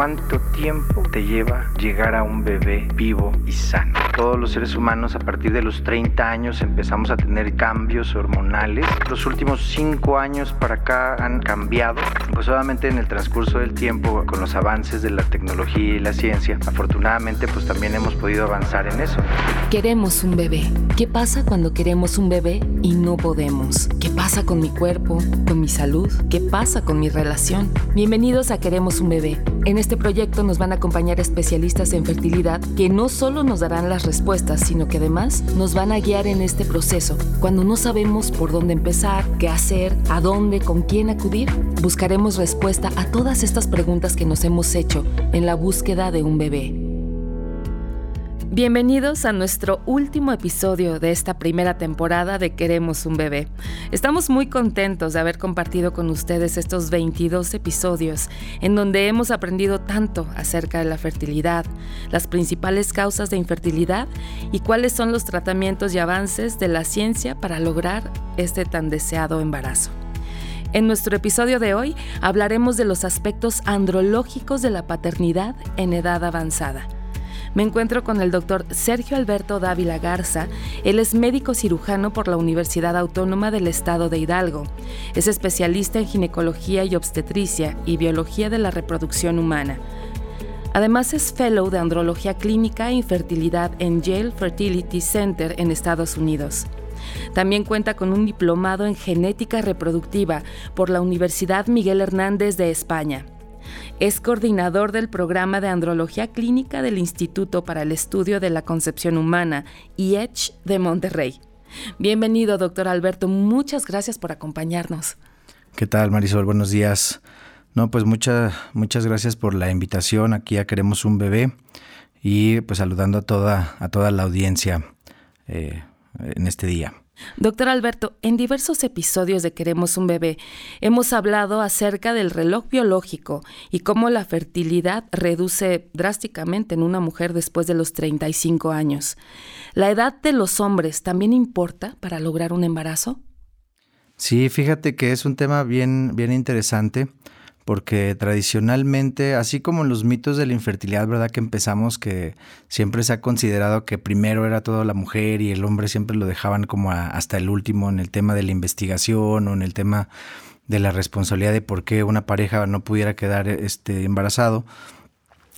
¿Cuánto tiempo te lleva llegar a un bebé vivo y sano? Todos los seres humanos a partir de los 30 años empezamos a tener cambios hormonales. Los últimos 5 años para acá han cambiado. Pues obviamente en el transcurso del tiempo, con los avances de la tecnología y la ciencia, afortunadamente pues también hemos podido avanzar en eso. Queremos un bebé. ¿Qué pasa cuando queremos un bebé y no podemos? ¿Qué pasa con mi cuerpo, con mi salud? ¿Qué pasa con mi relación? Bienvenidos a Queremos un bebé. Este proyecto nos van a acompañar especialistas en fertilidad que no solo nos darán las respuestas, sino que además nos van a guiar en este proceso. Cuando no sabemos por dónde empezar, qué hacer, a dónde, con quién acudir, buscaremos respuesta a todas estas preguntas que nos hemos hecho en la búsqueda de un bebé. Bienvenidos a nuestro último episodio de esta primera temporada de Queremos un bebé. Estamos muy contentos de haber compartido con ustedes estos 22 episodios en donde hemos aprendido tanto acerca de la fertilidad, las principales causas de infertilidad y cuáles son los tratamientos y avances de la ciencia para lograr este tan deseado embarazo. En nuestro episodio de hoy hablaremos de los aspectos andrológicos de la paternidad en edad avanzada me encuentro con el doctor Sergio Alberto Dávila Garza. Él es médico cirujano por la Universidad Autónoma del Estado de Hidalgo. Es especialista en ginecología y obstetricia y biología de la reproducción humana. Además es fellow de andrología clínica e infertilidad en Yale Fertility Center en Estados Unidos. También cuenta con un diplomado en genética reproductiva por la Universidad Miguel Hernández de España. Es coordinador del programa de andrología clínica del Instituto para el Estudio de la Concepción Humana, IECH de Monterrey. Bienvenido, doctor Alberto. Muchas gracias por acompañarnos. ¿Qué tal, Marisol? Buenos días. No, pues muchas, muchas gracias por la invitación. Aquí ya queremos un bebé y pues saludando a toda, a toda la audiencia eh, en este día. Doctor Alberto, en diversos episodios de Queremos un bebé hemos hablado acerca del reloj biológico y cómo la fertilidad reduce drásticamente en una mujer después de los 35 años. ¿La edad de los hombres también importa para lograr un embarazo? Sí, fíjate que es un tema bien, bien interesante porque tradicionalmente, así como los mitos de la infertilidad, ¿verdad? Que empezamos que siempre se ha considerado que primero era toda la mujer y el hombre siempre lo dejaban como hasta el último en el tema de la investigación o en el tema de la responsabilidad de por qué una pareja no pudiera quedar este, embarazado.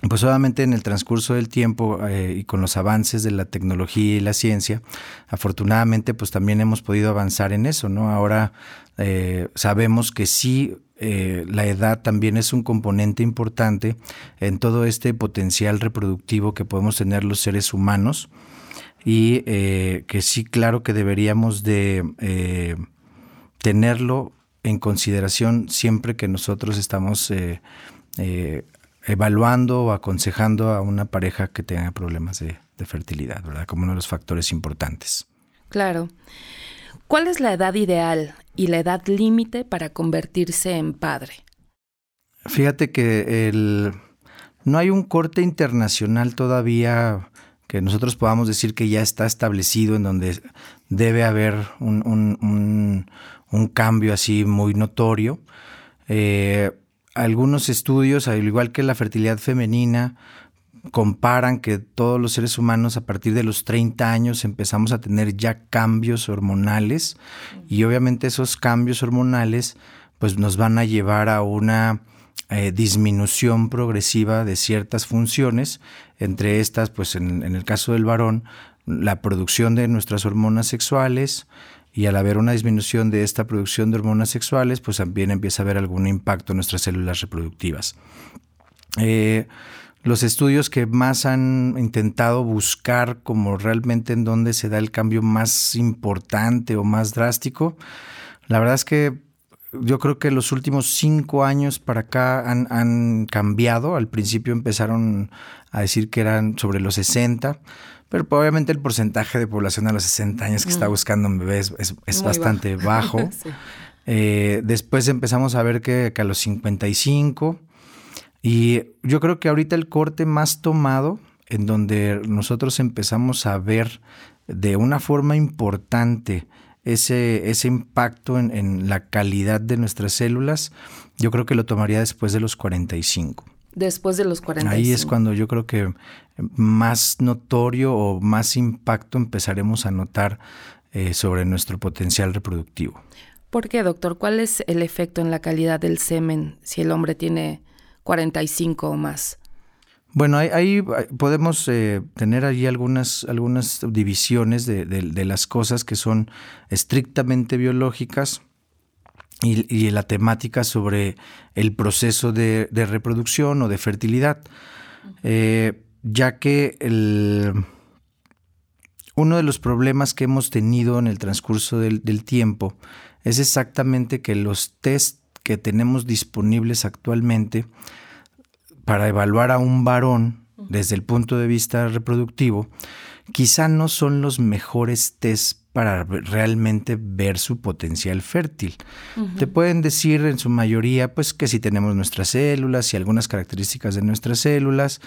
Pues obviamente en el transcurso del tiempo eh, y con los avances de la tecnología y la ciencia, afortunadamente pues también hemos podido avanzar en eso, ¿no? Ahora eh, sabemos que sí eh, la edad también es un componente importante en todo este potencial reproductivo que podemos tener los seres humanos y que sí, claro que deberíamos de tenerlo en consideración siempre que nosotros estamos evaluando o aconsejando a una pareja que tenga problemas de, de fertilidad, ¿verdad? Como uno de los factores importantes. Claro. ¿Cuál es la edad ideal y la edad límite para convertirse en padre? Fíjate que el, no hay un corte internacional todavía que nosotros podamos decir que ya está establecido en donde debe haber un, cambio así muy notorio. Eh, algunos estudios, al igual que la fertilidad femenina, comparan que todos los seres humanos a partir de los 30 años empezamos a tener ya cambios hormonales. Y obviamente esos cambios hormonales pues nos van a llevar a una eh, disminución progresiva de ciertas funciones, entre estas pues en, en el caso del varón la producción de nuestras hormonas sexuales, y al haber una disminución de esta producción de hormonas sexuales, pues también empieza a haber algún impacto en nuestras células reproductivas. Eh, los estudios que más han intentado buscar como realmente en dónde se da el cambio más importante o más drástico, la verdad es que yo creo que los últimos cinco años para acá han, cambiado. Al principio empezaron a decir que eran sobre los 60, pero obviamente el porcentaje de población a los 60 años que está mm. buscando un bebé es, bastante bajo. Eh, después empezamos a ver que, que a los 55 y yo creo que ahorita el corte más tomado, en donde nosotros empezamos a ver de una forma importante ese, ese impacto en, la calidad de nuestras células, yo creo que lo tomaría después de los 45. Después de los 45. Ahí es cuando yo creo que más notorio o más impacto empezaremos a notar eh, sobre nuestro potencial reproductivo. ¿Por qué, doctor? ¿Cuál es el efecto en la calidad del semen si el hombre tiene 45 o más? Bueno, ahí, podemos eh, tener allí algunas, algunas divisiones de, las cosas que son estrictamente biológicas y, la temática sobre el proceso de, reproducción o de fertilidad, eh, ya que uno de los problemas que hemos tenido en el transcurso del, del tiempo es exactamente que los test que tenemos disponibles actualmente para evaluar a un varón desde el punto de vista reproductivo, quizá no son los mejores test para realmente ver su potencial fértil. Te pueden decir en su mayoría pues que si tenemos nuestras células y algunas características de nuestras células,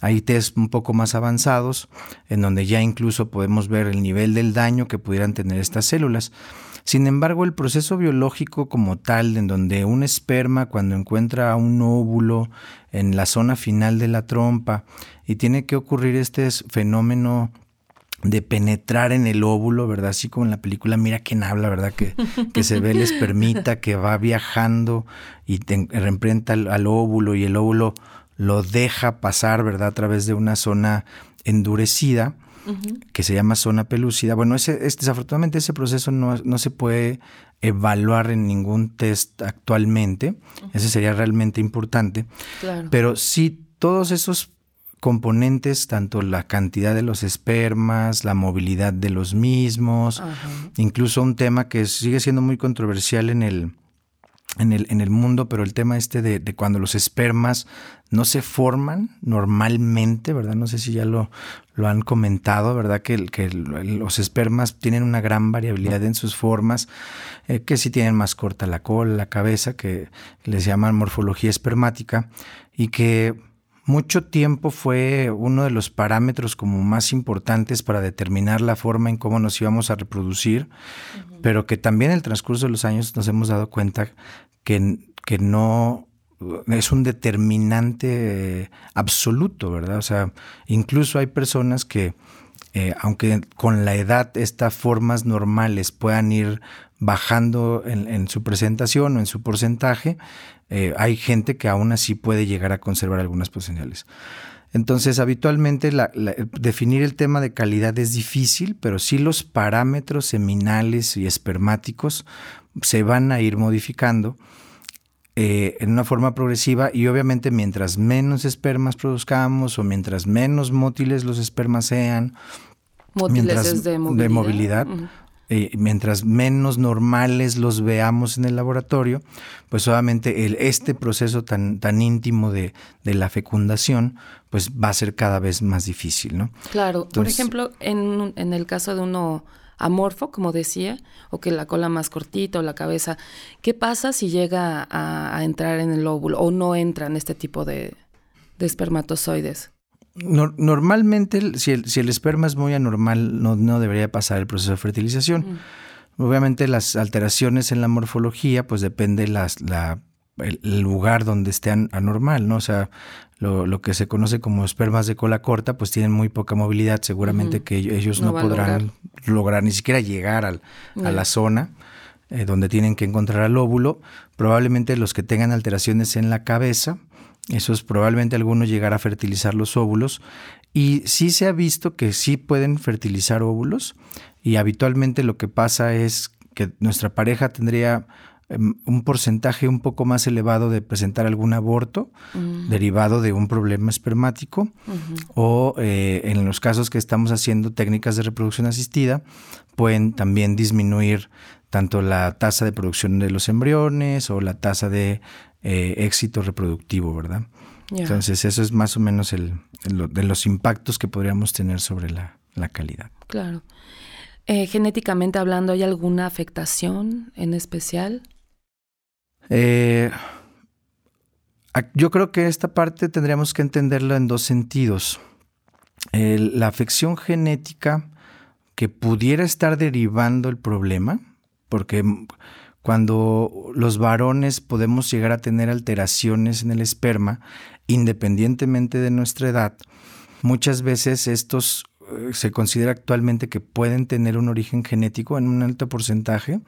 hay test un poco más avanzados en donde ya incluso podemos ver el nivel del daño que pudieran tener estas células. Sin embargo, el proceso biológico como tal, en donde un esperma cuando encuentra un óvulo en la zona final de la trompa y tiene que ocurrir este fenómeno de penetrar en el óvulo, ¿verdad? Así como en la película Mira quién habla, ¿verdad? Que, que se ve el espermita que va viajando y te, reemprenta al, óvulo y el óvulo lo deja pasar, ¿verdad? A través de una zona endurecida que se llama zona pelúcida. Bueno, ese, desafortunadamente ese proceso no, se puede evaluar en ningún test actualmente. Ese sería realmente importante. Pero sí, todos esos componentes, tanto la cantidad de los espermas, la movilidad de los mismos, incluso un tema que sigue siendo muy controversial en el, en el, en el mundo, pero el tema este de, cuando los espermas no se forman normalmente, ¿verdad? No sé si ya lo, lo han comentado, ¿verdad? Que, que los espermas tienen una gran variabilidad en sus formas, eh, que si tienen más corta la cola, la cabeza, que les llaman morfología espermática, y que mucho tiempo fue uno de los parámetros como más importantes para determinar la forma en cómo nos íbamos a reproducir, pero que también en el transcurso de los años nos hemos dado cuenta que, que no es un determinante absoluto, ¿verdad? O sea, incluso hay personas que, eh, aunque con la edad estas formas normales puedan ir bajando en, su presentación o en su porcentaje, eh, hay gente que aún así puede llegar a conservar algunas potenciales. Entonces, habitualmente definir el tema de calidad es difícil, pero sí los parámetros seminales y espermáticos se van a ir modificando eh, en una forma progresiva y obviamente mientras menos espermas produzcamos o mientras menos mótiles los espermas sean, mótiles de movilidad, eh, mientras menos normales los veamos en el laboratorio, pues obviamente el, este proceso tan, tan íntimo de, la fecundación, pues va a ser cada vez más difícil, ¿no? Claro, por ejemplo, en, en el caso de uno amorfo, como decía, o que la cola más cortita o la cabeza, ¿qué pasa si llega a, entrar en el óvulo o no entra en este tipo de, de espermatozoides? Normalmente, si el, si el, esperma es muy anormal, no, no debería pasar el proceso de fertilización. Obviamente las alteraciones en la morfología, pues depende las, la, el lugar donde esté anormal, ¿no? O sea, lo, que se conoce como espermas de cola corta, pues tienen muy poca movilidad, seguramente que ellos no, podrán lograr. ni siquiera llegar al, a la zona eh, donde tienen que encontrar al óvulo. Probablemente los que tengan alteraciones en la cabeza, esos probablemente algunos llegar a fertilizar los óvulos. Y sí se ha visto que sí pueden fertilizar óvulos y habitualmente lo que pasa es que nuestra pareja tendría em, un porcentaje un poco más elevado de presentar algún aborto mm. derivado de un problema espermático o eh, en los casos que estamos haciendo técnicas de reproducción asistida pueden también disminuir tanto la tasa de producción de los embriones o la tasa de eh, éxito reproductivo, ¿verdad? Entonces eso es más o menos el, de los impactos que podríamos tener sobre la, calidad. Claro. Eh, genéticamente hablando, ¿hay alguna afectación en especial? Eh, yo creo que esta parte tendríamos que entenderla en dos sentidos. la afección genética que pudiera estar derivando el problema, porque cuando los varones podemos llegar a tener alteraciones en el esperma, independientemente de nuestra edad, muchas veces estos eh, se considera actualmente que pueden tener un origen genético en un alto porcentaje.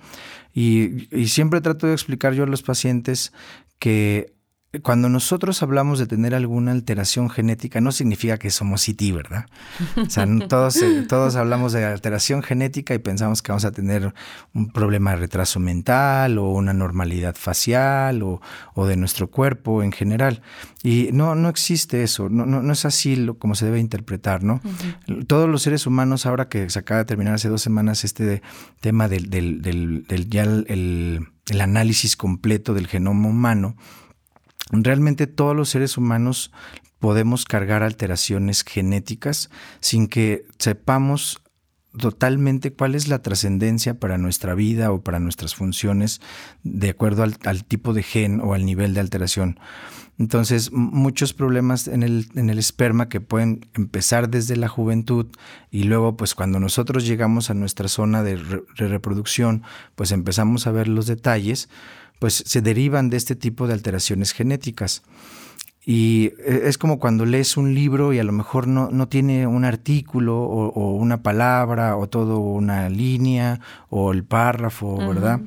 Y, y siempre trato de explicar yo a los pacientes que cuando nosotros hablamos de tener alguna alteración genética, no significa que somos IT, ¿verdad? O sea, todos, eh, todos hablamos de alteración genética y pensamos que vamos a tener un problema de retraso mental o una normalidad facial o, de nuestro cuerpo en general. Y no, no existe eso, no, no, es así como se debe interpretar, ¿no? Todos los seres humanos, ahora que se acaba de terminar hace dos semanas este tema del, del, del, ya el análisis completo del genoma humano, realmente todos los seres humanos podemos cargar alteraciones genéticas sin que sepamos totalmente cuál es la trascendencia para nuestra vida o para nuestras funciones de acuerdo al, tipo de gen o al nivel de alteración. Entonces, muchos problemas en el, en el esperma que pueden empezar desde la juventud y luego, pues cuando nosotros llegamos a nuestra zona de reproducción, pues empezamos a ver los detalles, pues se derivan de este tipo de alteraciones genéticas. Y e, es como cuando lees un libro y a lo mejor no, no tiene un artículo o, una palabra o todo una línea o el párrafo, ¿verdad?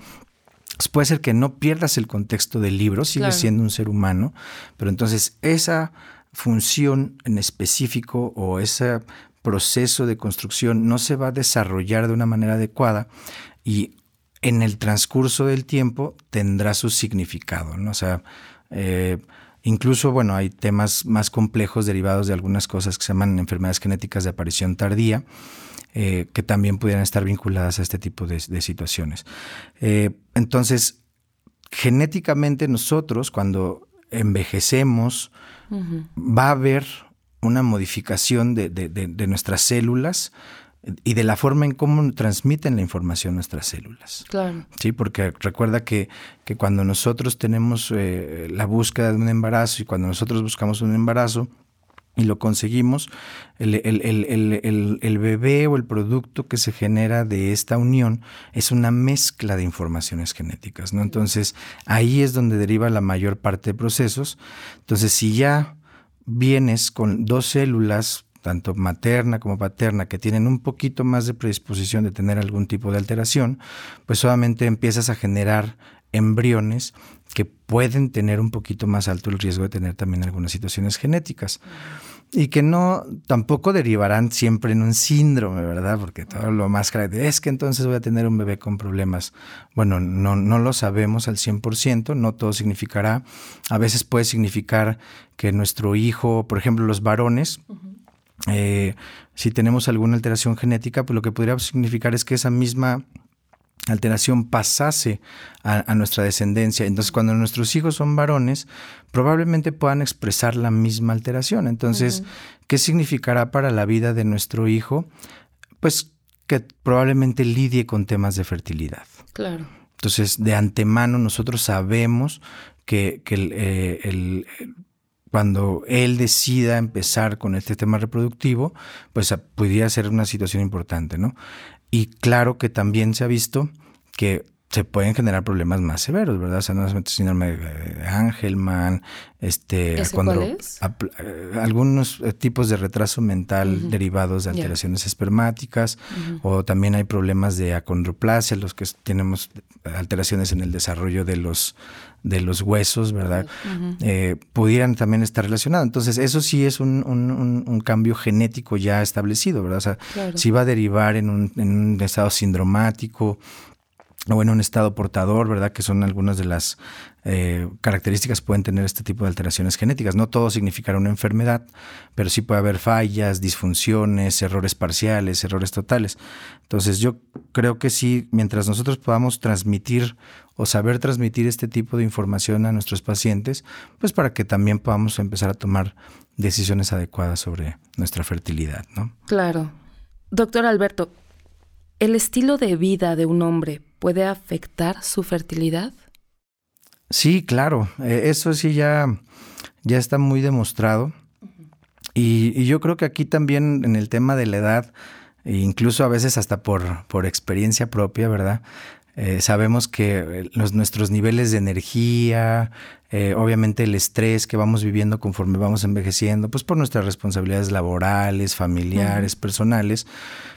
Pues puede ser que no pierdas el contexto del libro, sigue siendo un ser humano, pero entonces esa función en específico o ese proceso de construcción no se va a desarrollar de una manera adecuada y en el transcurso del tiempo tendrá su significado, ¿no? O sea, eh, incluso, bueno, hay temas más complejos derivados de algunas cosas que se llaman enfermedades genéticas de aparición tardía, eh, que también pudieran estar vinculadas a este tipo de, situaciones. Eh, entonces, genéticamente nosotros, cuando envejecemos, va a haber una modificación de nuestras células, y de la forma en cómo transmiten la información nuestras células. Claro. Sí, porque recuerda que, que cuando nosotros tenemos eh, la búsqueda de un embarazo y cuando nosotros buscamos un embarazo y lo conseguimos, el, el, bebé o el producto que se genera de esta unión es una mezcla de informaciones genéticas, ¿no? Entonces, ahí es donde deriva la mayor parte de procesos. Entonces, si ya vienes con dos células tanto materna como paterna, que tienen un poquito más de predisposición de tener algún tipo de alteración, pues solamente empiezas a generar embriones que pueden tener un poquito más alto el riesgo de tener también algunas situaciones genéticas. Y que no, tampoco derivarán siempre en un síndrome, ¿verdad? Porque todo lo más grave es que entonces voy a tener un bebé con problemas. Bueno, no, no lo sabemos al 100%, no todo significará. A veces puede significar que nuestro hijo, por ejemplo, los varones, eh, si tenemos alguna alteración genética, pues lo que podría significar es que esa misma alteración pasase a, nuestra descendencia. Entonces, cuando nuestros hijos son varones, probablemente puedan expresar la misma alteración. Entonces, ¿qué significará para la vida de nuestro hijo? Pues que probablemente lidie con temas de fertilidad. Claro. Entonces, de antemano nosotros sabemos que, el, eh, cuando él decida empezar con este tema reproductivo, pues podría ser una situación importante, ¿no? Y claro que también se ha visto que se pueden generar problemas más severos, ¿verdad? O sea, no es síndrome de Angelman, este, cuando, eh, algunos eh, tipos de retraso mental derivados de alteraciones espermáticas, o también hay problemas de acondroplasia, los que tenemos alteraciones en el desarrollo de los de los huesos, ¿verdad? Eh, pudieran también estar relacionados. Entonces, eso sí es un, un, cambio genético ya establecido, ¿verdad? O sea, si va a derivar en un, en un estado sindromático, o en un estado portador, ¿verdad? Que son algunas de las eh, características pueden tener este tipo de alteraciones genéticas. No todo significará una enfermedad, pero sí puede haber fallas, disfunciones, errores parciales, errores totales. Entonces yo creo que sí, mientras nosotros podamos transmitir o saber transmitir este tipo de información a nuestros pacientes, pues para que también podamos empezar a tomar decisiones adecuadas sobre nuestra fertilidad, ¿no? Claro. Doctor Alberto, ¿el estilo de vida de un hombre puede afectar su fertilidad? Sí, claro. Eh, eso sí ya, ya está muy demostrado. Y, yo creo que aquí también en el tema de la edad, e incluso a veces hasta por, por experiencia propia, ¿verdad? Eh, sabemos que eh, los, nuestros niveles de energía, eh, obviamente el estrés que vamos viviendo conforme vamos envejeciendo, pues por nuestras responsabilidades laborales, familiares, personales,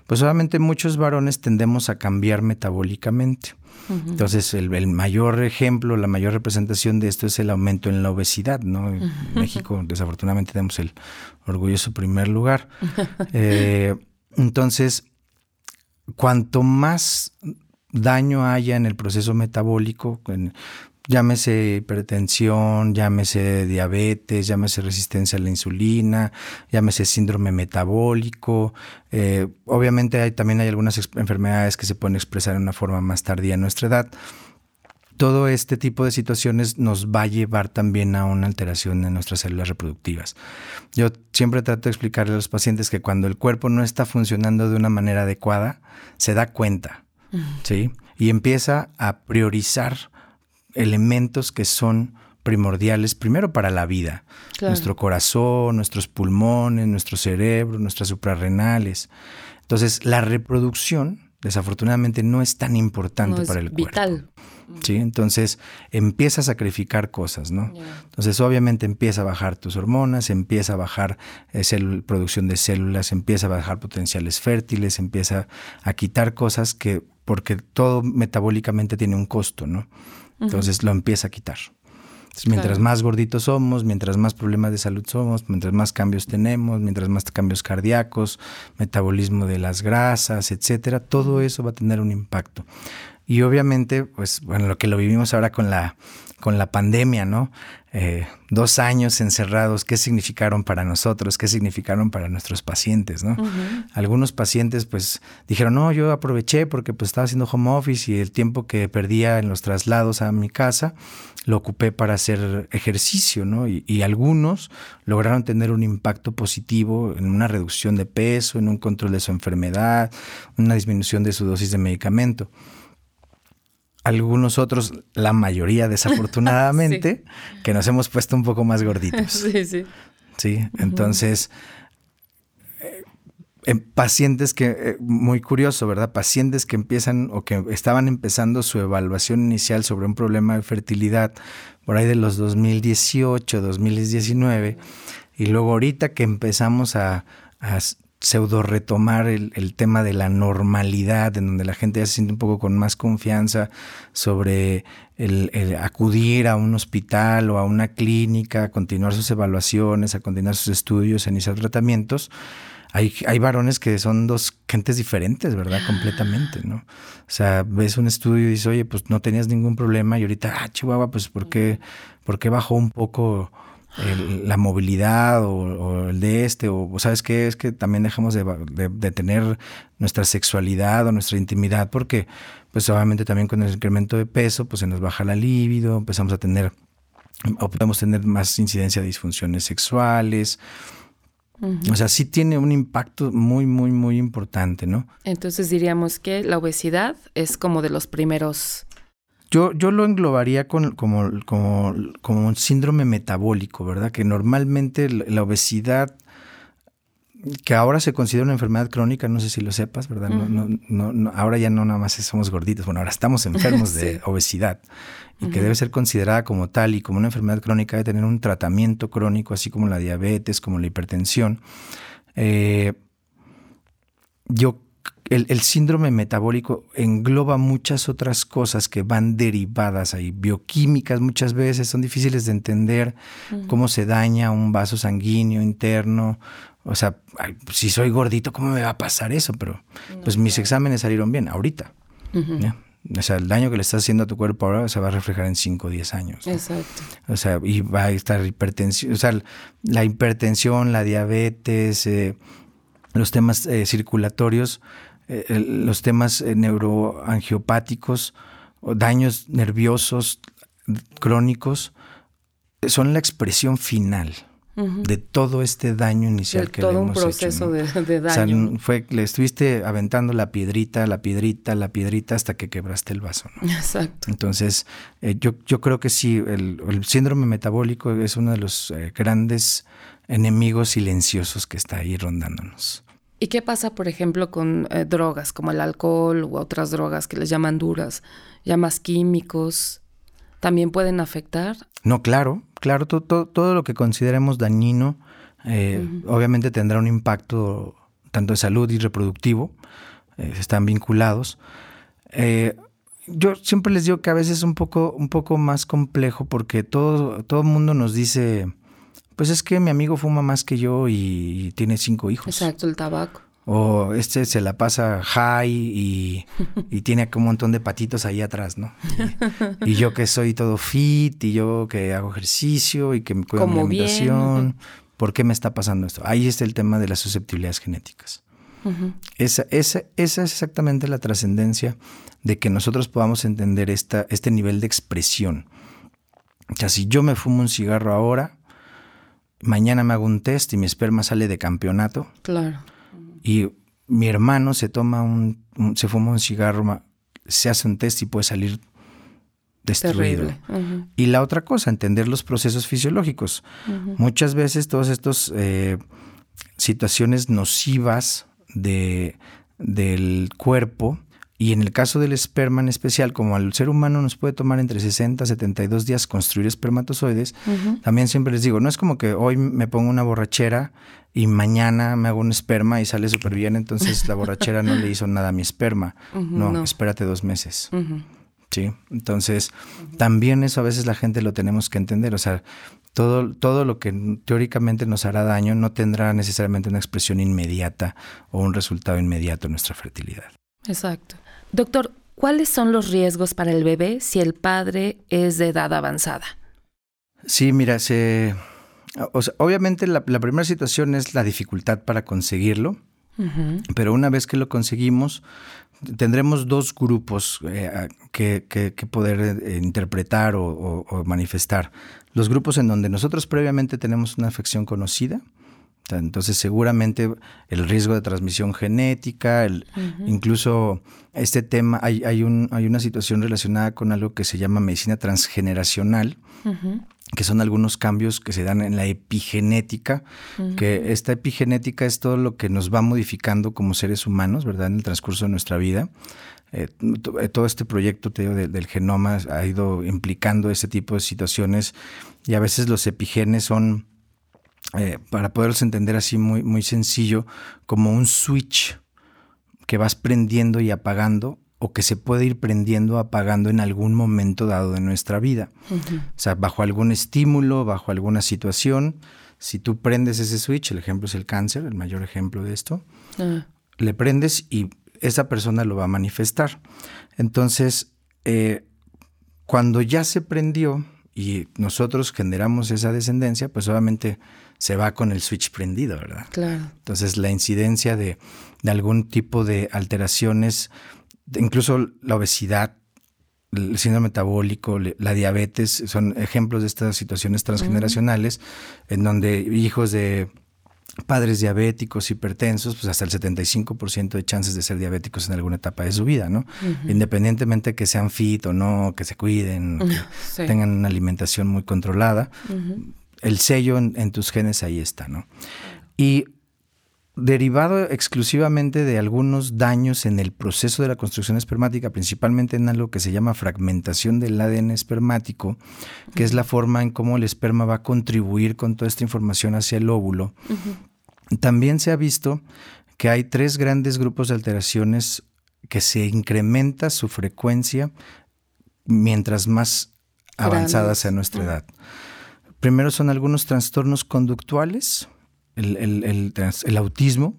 pues obviamente muchos varones tendemos a cambiar metabólicamente. Entonces, el, mayor ejemplo, la mayor representación de esto es el aumento en la obesidad, ¿no? En México, desafortunadamente, tenemos el orgulloso primer lugar. entonces, cuanto más daño haya en el proceso metabólico, llámese hipertensión, llámese diabetes, llámese resistencia a la insulina, llámese síndrome metabólico. Eh, obviamente también hay algunas enfermedades que se pueden expresar en una forma más tardía en nuestra edad. Todo este tipo de situaciones nos va a llevar también a una alteración en nuestras células reproductivas. Yo siempre trato de explicarle a los pacientes que cuando el cuerpo no está funcionando de una manera adecuada, se da cuenta ¿sí? Y empieza a priorizar elementos que son primordiales primero para la vida, nuestro corazón, nuestros pulmones, nuestro cerebro, nuestras suprarrenales. Entonces, la reproducción, desafortunadamente, no es tan importante para el vital. ¿sí? Entonces empieza a sacrificar cosas, ¿no? Entonces obviamente empieza a bajar tus hormonas, empieza a bajar eh, producción de células, empieza a bajar potenciales fértiles, empieza a quitar cosas que, porque todo metabólicamente tiene un costo, ¿no? Entonces lo empieza a quitar. mientras más gorditos somos, mientras más problemas de salud somos, mientras más cambios tenemos, mientras más cambios cardíacos, metabolismo de las grasas, etcétera, todo eso va a tener un impacto. Y obviamente, pues bueno, lo que lo vivimos ahora con la, con la pandemia, ¿no? Eh, dos años encerrados, ¿qué significaron para nosotros? ¿Qué significaron para nuestros pacientes, ¿no? Algunos pacientes pues dijeron, no, yo aproveché porque pues estaba haciendo home office y el tiempo que perdía en los traslados a mi casa lo ocupé para hacer ejercicio, ¿no? Y, y algunos lograron tener un impacto positivo en una reducción de peso, en un control de su enfermedad, una disminución de su dosis de medicamento algunos otros, la mayoría desafortunadamente, que nos hemos puesto un poco más gorditos. Sí, sí. Sí, entonces, eh, pacientes que, eh, muy curioso, ¿verdad? Pacientes que empiezan o que estaban empezando su evaluación inicial sobre un problema de fertilidad por ahí de los 2018, 2019, y luego ahorita que empezamos a, a pseudo retomar el, tema de la normalidad, en donde la gente ya se siente un poco con más confianza sobre el, acudir a un hospital o a una clínica, a continuar sus evaluaciones, a continuar sus estudios, a iniciar tratamientos. Hay, hay varones que son dos gentes diferentes, ¿verdad? Completamente, ¿no? O sea, ves un estudio y dices, oye, pues no tenías ningún problema y ahorita, ah, Chihuahua, pues ¿por qué, por qué bajó un poco la movilidad o, el de este, o sabes qué, es que también dejamos de, tener nuestra sexualidad o nuestra intimidad, porque pues obviamente también con el incremento de peso, pues se nos baja la libido, empezamos a tener, o podemos tener más incidencia de disfunciones sexuales. O sea, sí tiene un impacto muy, muy, muy importante, ¿no? Entonces diríamos que la obesidad es como de los primeros yo, yo lo englobaría con, como, como, como un síndrome metabólico, ¿verdad? Que normalmente la obesidad, que ahora se considera una enfermedad crónica, no sé si lo sepas, ¿verdad? no, no, no, ahora ya no nada más somos gorditos, bueno, ahora estamos enfermos de obesidad y que debe ser considerada como tal y como una enfermedad crónica, debe tener un tratamiento crónico, así como la diabetes, como la hipertensión. Eh, yo el, síndrome metabólico engloba muchas otras cosas que van derivadas ahí, bioquímicas muchas veces, son difíciles de entender cómo se daña un vaso sanguíneo interno. O sea, si soy gordito, ¿cómo me va a pasar eso? Pero pues mis exámenes salieron bien ahorita. O sea, el daño que le estás haciendo a tu cuerpo ahora se va a reflejar en 5 o 10 años. Exacto. O sea, y va a estar hipertensión, o sea, la hipertensión, la diabetes, eh, los temas eh, circulatorios eh, los temas eh, neuroangiopáticos o daños nerviosos crónicos eh, son la expresión final de todo este daño inicial que le hemos todo un proceso de, daño. O sea, fue, le estuviste aventando la piedrita, la piedrita, la piedrita hasta que quebraste el vaso. Exacto. Entonces, yo, yo creo que sí, el, síndrome metabólico es uno de los grandes enemigos silenciosos que está ahí rondándonos. ¿Y qué pasa, por ejemplo, con eh, drogas como el alcohol u otras drogas que les llaman duras, ya más químicos? ¿También pueden afectar? No, claro, claro, todo, todo, lo que consideremos dañino eh, obviamente tendrá un impacto tanto de salud y reproductivo, eh, están vinculados. yo siempre les digo que a veces es un poco, un poco más complejo porque todo, todo el mundo nos dice pues es que mi amigo fuma más que yo y tiene cinco hijos. Exacto, el tabaco. O este se la pasa high y, tiene un montón de patitos ahí atrás, ¿no? Y, yo que soy todo fit y yo que hago ejercicio y que me cuido mi alimentación. ¿Por qué me está pasando esto? Ahí está el tema de las susceptibilidades genéticas. esa, esa, esa, es exactamente la trascendencia de que nosotros podamos entender esta, este nivel de expresión. O sea, si yo me fumo un cigarro ahora, mañana me hago un test y mi esperma sale de campeonato. Claro. Y mi hermano se toma un, se fuma un cigarro, se hace un test y puede salir destruido. Y la otra cosa, entender los procesos fisiológicos. Muchas veces todas estas eh, situaciones nocivas de, del cuerpo y en el caso del esperma en especial, como al ser humano nos puede tomar entre 60 a 72 días construir espermatozoides, también siempre les digo, no es como que hoy me pongo una borrachera y mañana me hago un esperma y sale súper bien, entonces la borrachera no le hizo nada a mi esperma. no, espérate dos meses. Sí, entonces también eso a veces la gente lo tenemos que entender, o sea, todo, todo lo que teóricamente nos hará daño no tendrá necesariamente una expresión inmediata o un resultado inmediato en nuestra fertilidad. Exacto. Doctor, ¿cuáles son los riesgos para el bebé si el padre es de edad avanzada? Sí, mira, se, obviamente la, primera situación es la dificultad para conseguirlo, pero una vez que lo conseguimos, tendremos dos grupos eh, que, poder eh, interpretar o, manifestar. Los grupos en donde nosotros previamente tenemos una afección conocida, entonces seguramente el riesgo de transmisión genética, el, incluso este tema, hay, hay, un, hay, una situación relacionada con algo que se llama medicina transgeneracional, que son algunos cambios que se dan en la epigenética, que esta epigenética es todo lo que nos va modificando como seres humanos, ¿verdad? En el transcurso de nuestra vida. Eh, eh, todo este proyecto te del genoma ha ido implicando ese tipo de situaciones y a veces los epigenes son eh, para poderlos entender así muy, muy sencillo, como un switch que vas prendiendo y apagando o que se puede ir prendiendo o apagando en algún momento dado de nuestra vida. O sea, bajo algún estímulo, bajo alguna situación, si tú prendes ese switch, el ejemplo es el cáncer, el mayor ejemplo de esto, ah. le prendes y esa persona lo va a manifestar. Entonces, eh, cuando ya se prendió y nosotros generamos esa descendencia, pues obviamente se va con el switch prendido, ¿verdad? Claro. Entonces la incidencia de, algún tipo de alteraciones, incluso la obesidad, el síndrome metabólico, la diabetes, son ejemplos de estas situaciones transgeneracionales en donde hijos de padres diabéticos, hipertensos, pues hasta el 75% de chances de ser diabéticos en alguna etapa de su vida, ¿no? Independientemente que sean fit o no, que se cuiden, que tengan una alimentación muy controlada el sello en, tus genes ahí está, ¿no? Y derivado exclusivamente de algunos daños en el proceso de la construcción espermática, principalmente en algo que se llama fragmentación del ADN espermático, que es la forma en cómo el esperma va a contribuir con toda esta información hacia el óvulo. También se ha visto que hay tres grandes grupos de alteraciones que se incrementa su frecuencia mientras más avanzada sea nuestra edad. Primero son algunos trastornos conductuales, el, autismo,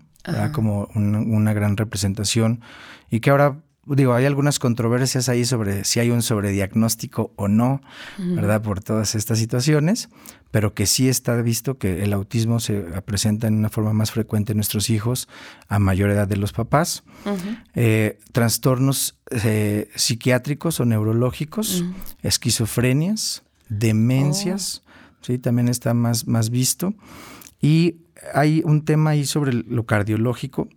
como una, gran representación, y que ahora, digo, hay algunas controversias ahí sobre si hay un sobrediagnóstico o no, ¿verdad? Por todas estas situaciones, pero que sí está visto que el autismo se presenta en una forma más frecuente en nuestros hijos a mayor edad de los papás. Eh, trastornos eh, psiquiátricos o neurológicos, esquizofrenias, demencias. ¿Sí? También está más, más visto. Y hay un tema ahí sobre lo cardiológico.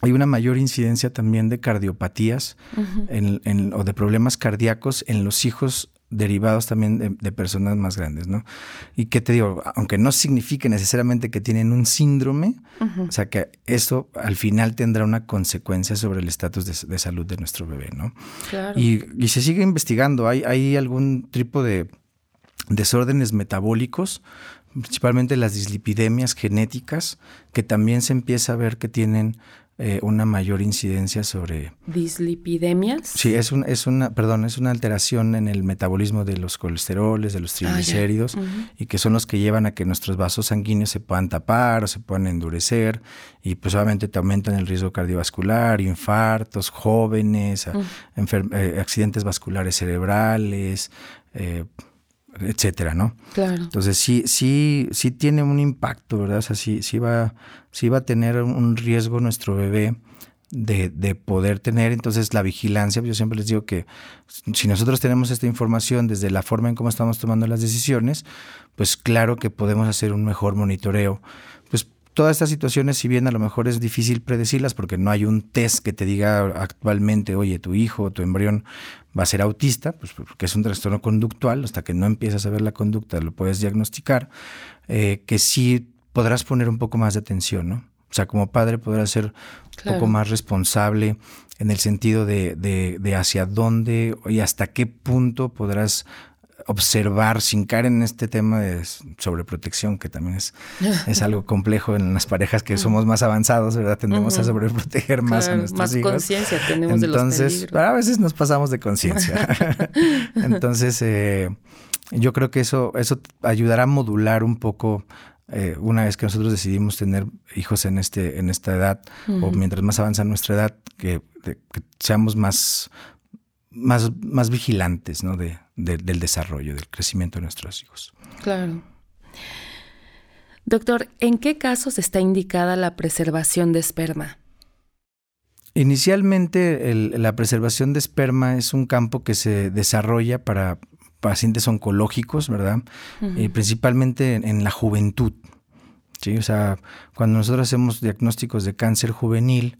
Hay una mayor incidencia también de cardiopatías o de problemas cardíacos en los hijos derivados también de, personas más grandes, ¿no? Y que te digo, aunque no signifique necesariamente que tienen un síndrome, o sea que eso al final tendrá una consecuencia sobre el estatus de, salud de nuestro bebé, ¿no? Claro. Y, y, se sigue investigando, hay, hay algún tipo de desórdenes metabólicos, principalmente las dislipidemias genéticas, que también se empieza a ver que tienen eh, una mayor incidencia sobre... ¿Dislipidemias? Sí, es, un, es una, perdón, es una alteración en el metabolismo de los colesteroles, de los ah, triglicéridos, y que son los que llevan a que nuestros vasos sanguíneos se puedan tapar o se puedan endurecer, y pues obviamente te aumentan el riesgo cardiovascular, infartos, jóvenes, eh, accidentes vasculares cerebrales, eh, etcétera, ¿no? Claro. Entonces sí, sí, sí tiene un impacto, ¿verdad? O sea, sí, sí va, sí va a tener un riesgo nuestro bebé de, de, poder tener entonces la vigilancia. Yo siempre les digo que si nosotros tenemos esta información desde la forma en cómo estamos tomando las decisiones, pues claro que podemos hacer un mejor monitoreo. Pues todas estas situaciones, si bien a lo mejor es difícil predecirlas porque no hay un test que te diga actualmente, oye, tu hijo o tu embrión va a ser autista, pues porque es un trastorno conductual, hasta que no empiezas a ver la conducta lo puedes diagnosticar, eh, que sí podrás poner un poco más de atención, ¿no? O sea, como padre podrás ser un poco más responsable en el sentido de, de, de hacia dónde y hasta qué punto podrás observar sin caer en este tema de sobreprotección, que también es, es algo complejo en las parejas que somos más avanzados, ¿verdad? Tendemos a sobreproteger más a nuestros más hijos. Más conciencia tenemos Entonces, de los a veces nos pasamos de conciencia. Entonces, eh, yo creo que eso, eso ayudará a modular un poco eh, una vez que nosotros decidimos tener hijos en este en esta edad o mientras más avanza nuestra edad que, que, seamos más más, más vigilantes ¿no? de, del desarrollo, del crecimiento de nuestros hijos. Claro. Doctor, ¿en qué casos está indicada la preservación de esperma? Inicialmente la preservación de esperma es un campo que se desarrolla para pacientes oncológicos, ¿verdad? Y principalmente en, en, la juventud. ¿sí? O sea, cuando nosotros hacemos diagnósticos de cáncer juvenil,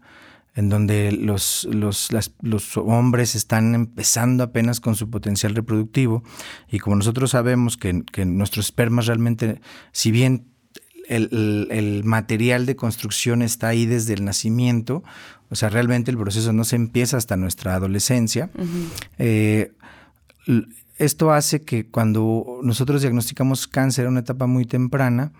en donde los, los, los, hombres están empezando apenas con su potencial reproductivo. Y como nosotros sabemos que, que nuestros espermas realmente, si bien el, el, material de construcción está ahí desde el nacimiento, o sea, realmente el proceso no se empieza hasta nuestra adolescencia, eh, esto hace que cuando nosotros diagnosticamos cáncer en una etapa muy temprana,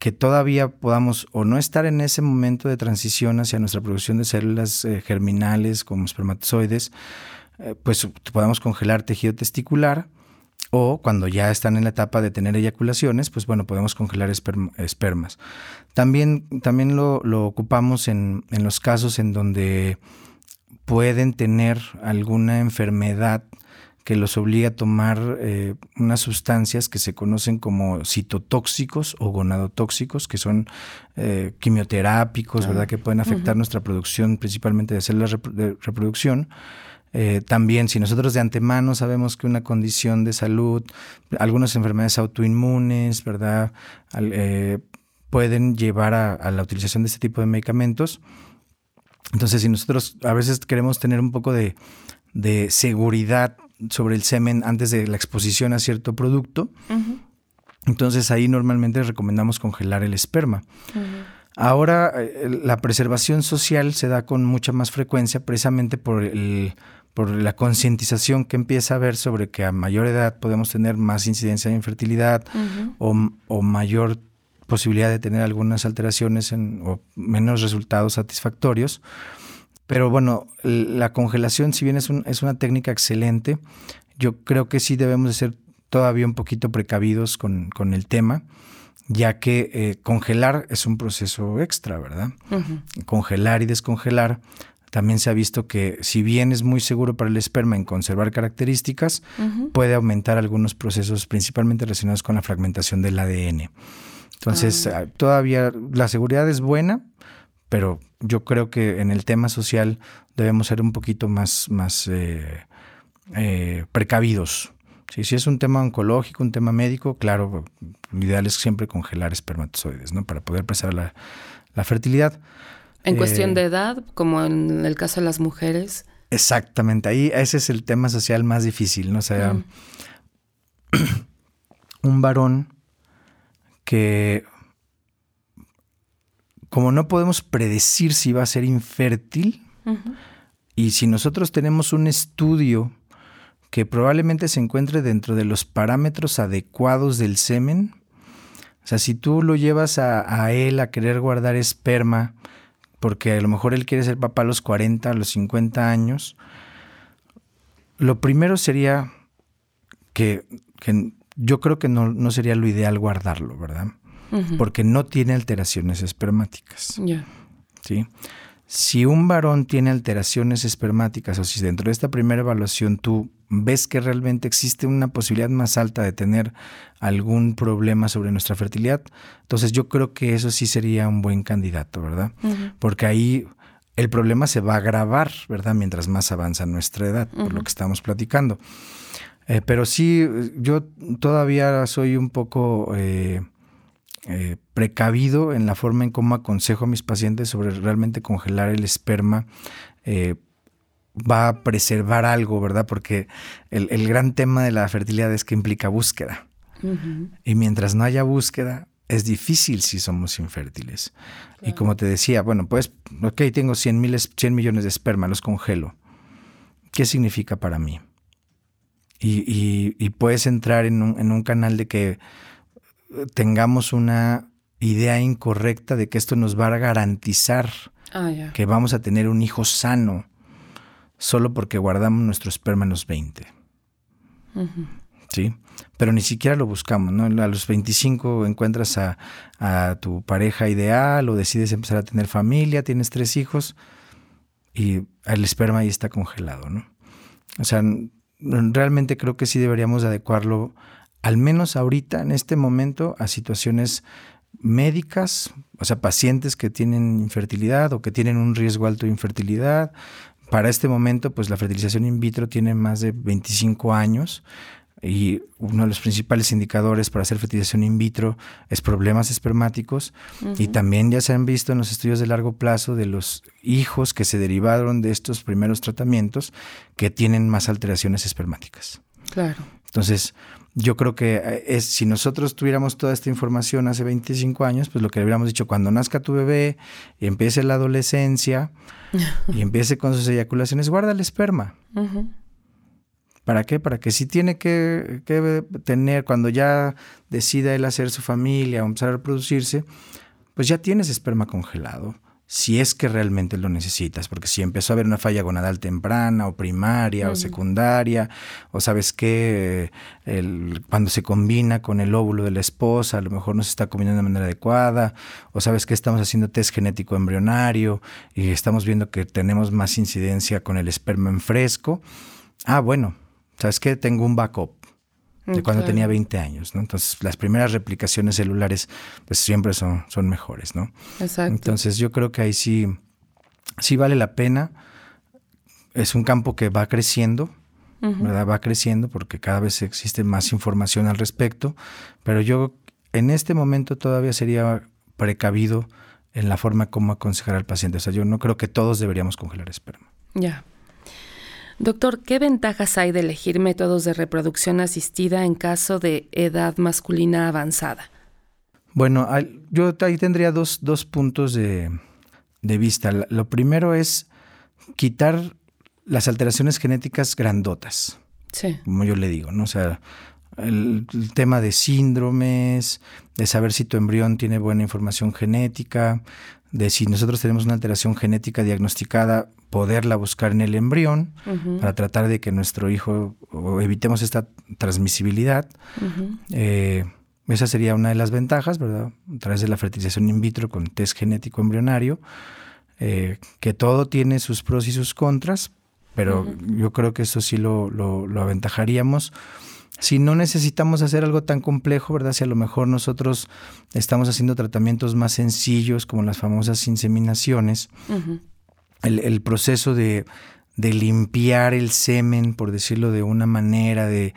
que todavía podamos o no estar en ese momento de transición hacia nuestra producción de células eh, germinales como espermatozoides, eh, pues podamos congelar tejido testicular o cuando ya están en la etapa de tener eyaculaciones, pues bueno, podemos congelar espermas. También, también lo, lo ocupamos en, en los casos en donde pueden tener alguna enfermedad que los obliga a tomar eh, unas sustancias que se conocen como citotóxicos o gonadotóxicos, que son eh, quimioterápicos, ¿verdad? Que pueden afectar nuestra producción, principalmente de células de reproducción. Eh, también, si nosotros de antemano sabemos que una condición de salud, algunas enfermedades autoinmunes, ¿verdad? pueden llevar a la utilización de este tipo de medicamentos. Entonces, si nosotros a veces queremos tener un poco de, de seguridad sobre el semen antes de la exposición a cierto producto. Entonces ahí normalmente recomendamos congelar el esperma. Ahora eh, la preservación social se da con mucha más frecuencia precisamente por, el, por la concientización que empieza a haber sobre que a mayor edad podemos tener más incidencia de infertilidad o, mayor posibilidad de tener algunas alteraciones en, o menos resultados satisfactorios. Pero bueno, la congelación, si bien es, es una técnica excelente, yo creo que sí debemos de ser todavía un poquito precavidos con, con el tema, ya que eh, congelar es un proceso extra, ¿verdad? Congelar y descongelar. También se ha visto que si bien es muy seguro para el esperma en conservar características, puede aumentar algunos procesos principalmente relacionados con la fragmentación del ADN. Entonces, ah. todavía la seguridad es buena, pero yo creo que en el tema social debemos ser un poquito más, más eh, eh, precavidos. si es un tema oncológico, un tema médico, claro, lo ideal es siempre congelar espermatozoides, ¿no? Para poder preservar la, la fertilidad. En cuestión eh, de edad, como en el caso de las mujeres. Exactamente, ahí ese es el tema social más difícil, ¿no? O sea, mm. un varón que como no podemos predecir si va a ser infértil, y si nosotros tenemos un estudio que probablemente se encuentre dentro de los parámetros adecuados del semen, o sea, si tú lo llevas a, a él a querer guardar esperma, porque a lo mejor él quiere ser papá a los 40, a los 50 años, lo primero sería que, yo creo que no, sería lo ideal guardarlo, ¿verdad? Porque no tiene alteraciones espermáticas. ¿sí? Si un varón tiene alteraciones espermáticas o si dentro de esta primera evaluación tú ves que realmente existe una posibilidad más alta de tener algún problema sobre nuestra fertilidad, entonces yo creo que eso sí sería un buen candidato, ¿verdad? Porque ahí el problema se va a agravar, ¿verdad? Mientras más avanza nuestra edad, por lo que estamos platicando. Eh, pero sí, yo todavía soy un poco... Eh, eh, precavido en la forma en cómo aconsejo a mis pacientes sobre realmente congelar el esperma. Eh, va a preservar algo, ¿verdad? Porque el, gran tema de la fertilidad es que implica búsqueda. Y mientras no haya búsqueda, es difícil si somos infértiles. Y como te decía, bueno, pues, ok, tengo 100, miles, 100 millones de esperma, los congelo. ¿Qué significa para mí? Y, puedes entrar en un, en un canal de que tengamos una idea incorrecta de que esto nos va a garantizar ah, que vamos a tener un hijo sano solo porque guardamos nuestro esperma en los 20. ¿Sí? Pero ni siquiera lo buscamos, ¿no? A los 25 encuentras a, tu pareja ideal o decides empezar a tener familia, tienes tres hijos y el esperma ahí está congelado, ¿no? O sea, realmente creo que sí deberíamos adecuarlo al menos ahorita, en este momento, a situaciones médicas, o sea, pacientes que tienen infertilidad o que tienen un riesgo alto de infertilidad. Para este momento, pues la fertilización in vitro tiene más de 25 años y uno de los principales indicadores para hacer fertilización in vitro es problemas espermáticos y también ya se han visto en los estudios de largo plazo de los hijos que se derivaron de estos primeros tratamientos que tienen más alteraciones espermáticas. Claro. Entonces, yo creo que eh, es, si nosotros tuviéramos toda esta información hace 25 años, pues lo que hubiéramos dicho, cuando nazca tu bebé y empiece la adolescencia y empiece con sus eyaculaciones, guarda el esperma. ¿Para qué? Para que si tiene que, que, tener, cuando ya decida él hacer su familia o empezar a reproducirse, pues ya tienes esperma congelado si es que realmente lo necesitas, porque si empezó a haber una falla gonadal temprana o primaria o secundaria, o sabes que cuando se combina con el óvulo de la esposa, a lo mejor no se está combinando de manera adecuada, o sabes que estamos haciendo test genético embrionario y estamos viendo que tenemos más incidencia con el esperma en fresco, ah, bueno, sabes que tengo un backup de cuando tenía 20 años, ¿no? Entonces, las primeras replicaciones celulares, pues siempre son, son mejores, ¿no? Exacto. Entonces, yo creo que ahí sí, sí vale la pena. Es un campo que va creciendo, ¿verdad? Va creciendo porque cada vez existe más información al respecto, pero yo en este momento todavía sería precavido en la forma como aconsejar al paciente. O sea, yo no creo que todos deberíamos congelar esperma. Ya. Doctor, ¿qué ventajas hay de elegir métodos de reproducción asistida en caso de edad masculina avanzada? Bueno, yo ahí tendría dos, puntos de, vista. Lo primero es quitar las alteraciones genéticas grandotas. Sí. Como yo le digo, ¿no? O sea, el, tema de síndromes, de saber si tu embrión tiene buena información genética, de si nosotros tenemos una alteración genética diagnosticada, poderla buscar en el embrión para tratar de que nuestro hijo o evitemos esta transmisibilidad. Eh, esa sería una de las ventajas, ¿verdad? A través de la fertilización in vitro con test genético embrionario, eh, que todo tiene sus pros y sus contras, pero yo creo que eso sí lo, lo, lo aventajaríamos si no necesitamos hacer algo tan complejo, ¿verdad? Si a lo mejor nosotros estamos haciendo tratamientos más sencillos, como las famosas inseminaciones, el, proceso de, limpiar el semen, por decirlo de una manera, de,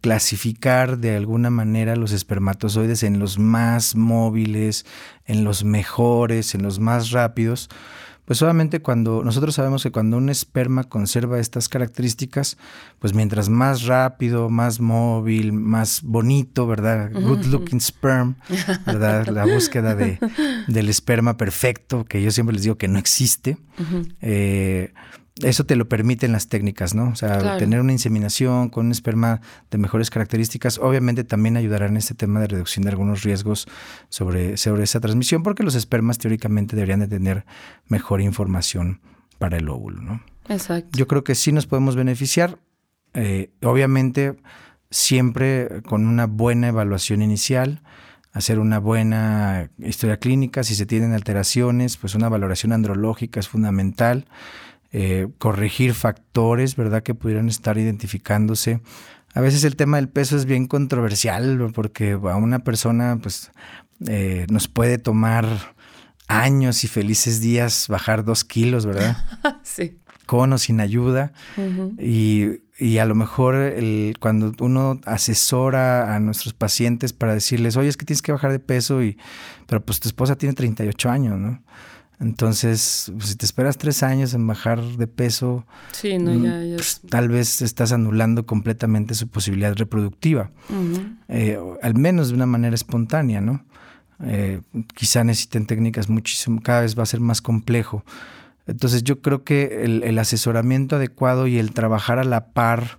clasificar de alguna manera los espermatozoides en los más móviles, en los mejores, en los más rápidos, pues obviamente cuando nosotros sabemos que cuando un esperma conserva estas características, pues mientras más rápido, más móvil, más bonito, ¿verdad? Good looking sperm, ¿verdad? La búsqueda de, del esperma perfecto, que yo siempre les digo que no existe eso te lo permiten las técnicas, ¿no? O sea, tener una inseminación con un esperma de mejores características, obviamente también ayudará en este tema de reducción de algunos riesgos sobre, sobre esa transmisión, porque los espermas teóricamente deberían de tener mejor información para el óvulo, ¿no? Exacto. Yo creo que sí nos podemos beneficiar, eh, obviamente siempre con una buena evaluación inicial, hacer una buena historia clínica, si se tienen alteraciones, pues una valoración andrológica es fundamental. Eh, corregir factores, ¿verdad? Que pudieran estar identificándose. A veces el tema del peso es bien controversial porque a una persona pues eh, nos puede tomar años y felices días bajar dos kilos, ¿verdad? sí. Con o sin ayuda. y, y, a lo mejor el, cuando uno asesora a nuestros pacientes para decirles, oye, es que tienes que bajar de peso, y, pero pues tu esposa tiene 38 años, ¿no? Entonces, pues, si te esperas tres años en bajar de peso, pues, tal vez estás anulando completamente su posibilidad reproductiva, eh, al menos de una manera espontánea, ¿no? Eh, quizá necesiten técnicas muchísimo, cada vez va a ser más complejo. Entonces yo creo que el, el asesoramiento adecuado y el trabajar a la par,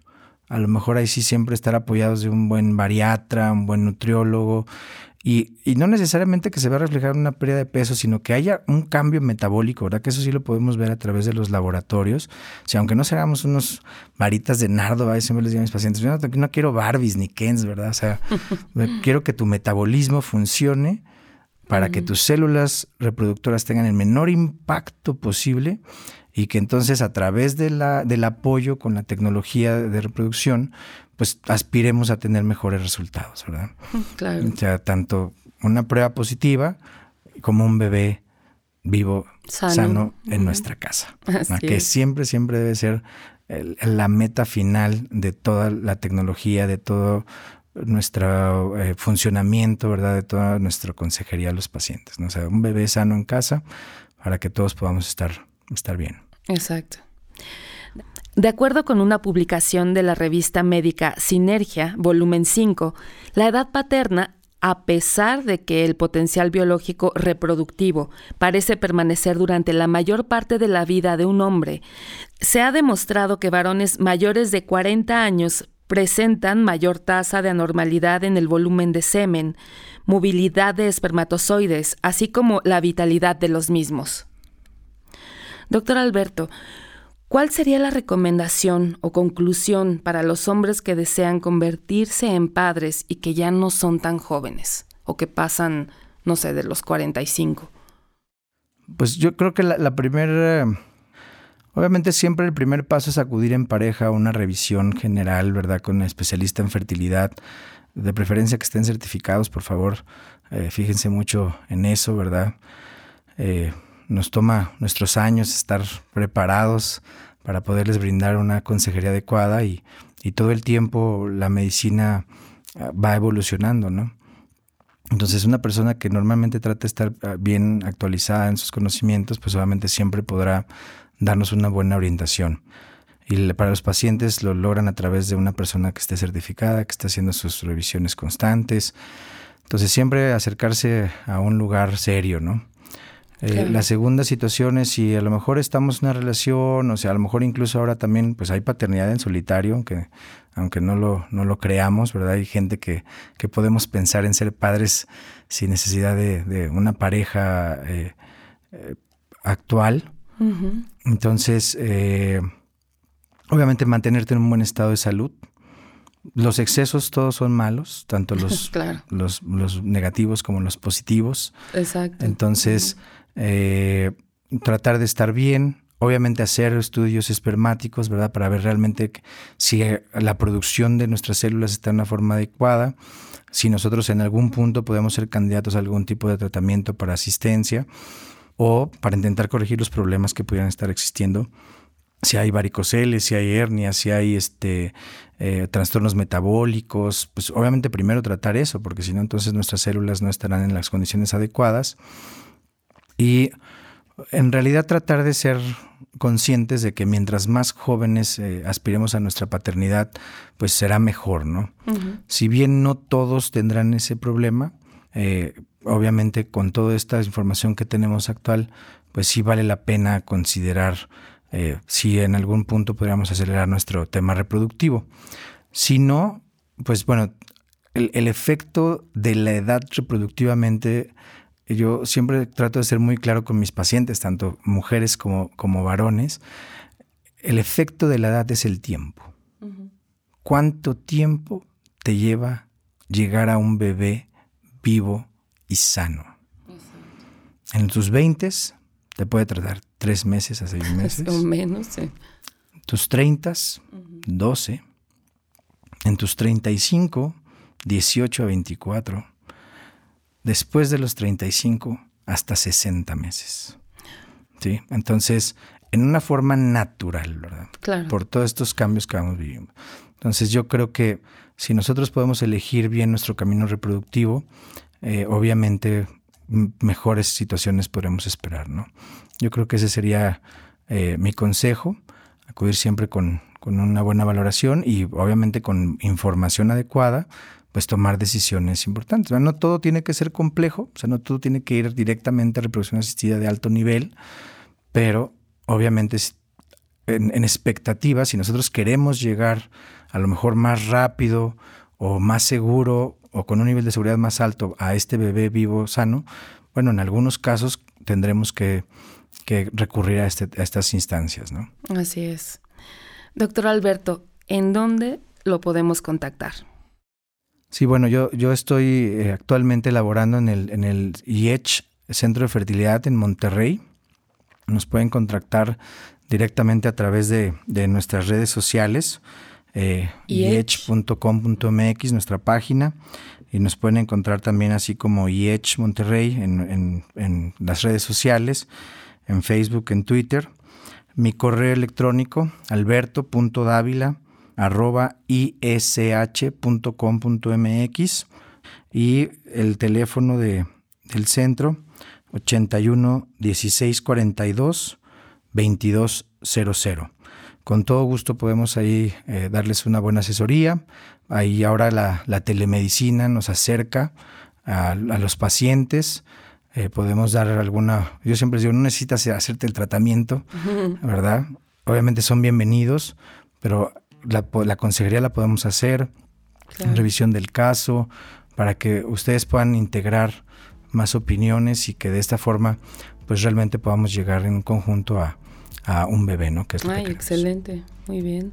a lo mejor ahí sí siempre estar apoyados de un buen bariatra, un buen nutriólogo, y, no necesariamente que se va a reflejar una pérdida de peso, sino que haya un cambio metabólico, ¿verdad? Que eso sí lo podemos ver a través de los laboratorios. O sea, aunque no seamos unos varitas de nardo, a veces me les digo a mis pacientes, yo no, quiero Barbies ni Kens, ¿verdad? O sea, quiero que tu metabolismo funcione para que tus células reproductoras tengan el menor impacto posible y que entonces a través de la, del apoyo con la tecnología de reproducción, pues aspiremos a tener mejores resultados, ¿verdad? Claro. O sea, tanto una prueba positiva como un bebé vivo, sano, en nuestra casa. Que siempre, siempre debe ser la meta final de toda la tecnología, de todo nuestro eh, funcionamiento, ¿verdad? De toda nuestra consejería a los pacientes. ¿no? O sea, un bebé sano en casa para que todos podamos estar estar bien. Exacto. De acuerdo con una publicación de la revista médica Sinergia, volumen 5, la edad paterna, a pesar de que el potencial biológico reproductivo parece permanecer durante la mayor parte de la vida de un hombre, se ha demostrado que varones mayores de 40 años presentan mayor tasa de anormalidad en el volumen de semen, movilidad de espermatozoides, así como la vitalidad de los mismos. Doctor Alberto, ¿cuál sería la recomendación o conclusión para los hombres que desean convertirse en padres y que ya no son tan jóvenes o que pasan, no sé, de los 45? Pues yo creo que la, primera... Obviamente siempre el primer paso es acudir en pareja a una revisión general, ¿verdad? Con especialista en fertilidad, de preferencia que estén certificados, por favor, eh, fíjense mucho en eso, ¿verdad? Eh, nos toma nuestros años estar preparados para poderles brindar una consejería adecuada y, todo el tiempo la medicina ah, va evolucionando, ¿no? Entonces una persona que normalmente trata de estar ah, bien actualizada en sus conocimientos, pues obviamente siempre podrá darnos una buena orientación. Y para los pacientes lo logran a través de una persona que esté certificada, que esté haciendo sus revisiones constantes. Entonces siempre acercarse a un lugar serio, ¿no? Eh, la segunda situación es si a lo mejor estamos en una relación, o sea, a lo mejor incluso ahora también pues hay paternidad en solitario, aunque, aunque no, lo, no lo creamos, ¿verdad? Hay gente que, que podemos pensar en ser padres sin necesidad de, una pareja eh, eh, actual. Entonces, obviamente mantenerte en un buen estado de salud. Los excesos todos son malos, tanto los, los, los, negativos como los positivos. Exacto. Entonces, eh, tratar de estar bien, obviamente hacer estudios espermáticos, ¿verdad? Para ver realmente si la producción de nuestras células está en una forma adecuada, si nosotros en algún punto podemos ser candidatos a algún tipo de tratamiento para asistencia o para intentar corregir los problemas que pudieran estar existiendo. Si hay varicoceles, si hay hernias, si hay este, eh, trastornos metabólicos, pues obviamente primero tratar eso, porque si no, entonces nuestras células no estarán en las condiciones adecuadas y en realidad tratar de ser conscientes de que mientras más jóvenes eh, aspiremos a nuestra paternidad, pues será mejor, ¿no? Si bien no todos tendrán ese problema, eh, obviamente con toda esta información que tenemos actual, pues sí vale la pena considerar eh, si en algún punto podríamos acelerar nuestro tema reproductivo. Si no, pues bueno, el, efecto de la edad reproductivamente, yo siempre trato de ser muy claro con mis pacientes, tanto mujeres como, como varones, el efecto de la edad es el tiempo. ¿Cuánto tiempo te lleva llegar a un bebé vivo y sano? En tus 20 te puede tratar tres meses a seis meses. O menos, sí. Tus 30, 12. En tus 35, 18 a 24. Después de los 35, hasta 60 meses. ¿Sí? Entonces, en una forma natural, ¿verdad? Claro. Por todos estos cambios que vamos viviendo. Entonces, yo creo que si nosotros podemos elegir bien nuestro camino reproductivo, eh, obviamente mejores situaciones podremos esperar, ¿no? Yo creo que ese sería eh, mi consejo, acudir siempre con, una buena valoración y obviamente con información adecuada, pues tomar decisiones importantes. no todo tiene que ser complejo, o sea, no todo tiene que ir directamente a reproducción asistida de alto nivel, pero obviamente en, en expectativas, si nosotros queremos llegar a lo mejor más rápido o más seguro o con un nivel de seguridad más alto a este bebé vivo sano, bueno, en algunos casos tendremos que, recurrir a, este, a estas instancias, ¿no? Así es. Doctor Alberto, ¿en dónde lo podemos contactar? Sí, bueno, yo, yo estoy eh, actualmente laborando en el, en el IECH, Centro de Fertilidad en Monterrey. Nos pueden contactar directamente a través de, de nuestras redes sociales eh, iech.com.mx, nuestra página, y nos pueden encontrar también así como IEH Monterrey en, las redes sociales, en Facebook, en Twitter. Mi correo electrónico, alberto.dávila arroba ish.com.mx y el teléfono de, del centro 81 16 42 22 00 con todo gusto podemos ahí eh, darles una buena asesoría. Ahí ahora la, telemedicina nos acerca a, los pacientes. Eh, podemos dar alguna, yo siempre digo, no necesitas hacerte el tratamiento, ¿verdad? Obviamente son bienvenidos, pero la, consejería la podemos hacer, revisión del caso, para que ustedes puedan integrar más opiniones y que de esta forma pues realmente podamos llegar en conjunto a, a un bebé, ¿no? Que es Ay, excelente, muy bien.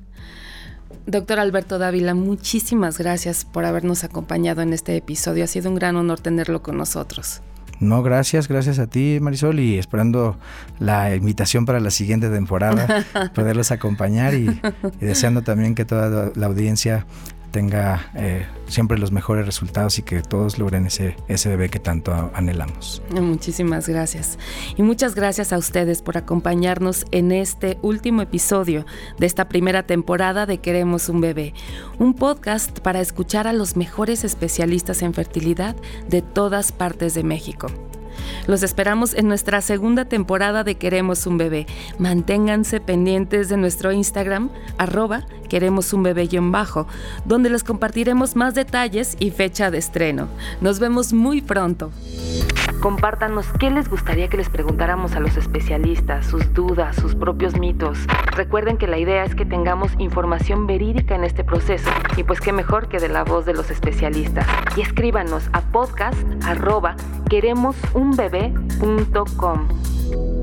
Doctor Alberto Dávila, muchísimas gracias por habernos acompañado en este episodio. Ha sido un gran honor tenerlo con nosotros. No, gracias, gracias a ti, Marisol, y esperando la invitación para la siguiente temporada, poderlos acompañar y, y deseando también que toda la audiencia tenga eh, siempre los mejores resultados y que todos logren ese, ese bebé que tanto anhelamos. Muchísimas gracias. Y muchas gracias a ustedes por acompañarnos en este último episodio de esta primera temporada de Queremos un bebé, un podcast para escuchar a los mejores especialistas en fertilidad de todas partes de México. Los esperamos en nuestra segunda temporada de Queremos un bebé. Manténganse pendientes de nuestro Instagram, arroba queremos un bebé-bajo, donde les compartiremos más detalles y fecha de estreno. Nos vemos muy pronto. Compártanos qué les gustaría que les preguntáramos a los especialistas, sus dudas, sus propios mitos. Recuerden que la idea es que tengamos información verídica en este proceso y pues qué mejor que de la voz de los especialistas. Y escríbanos a podcast arroba queremosunbebé.com.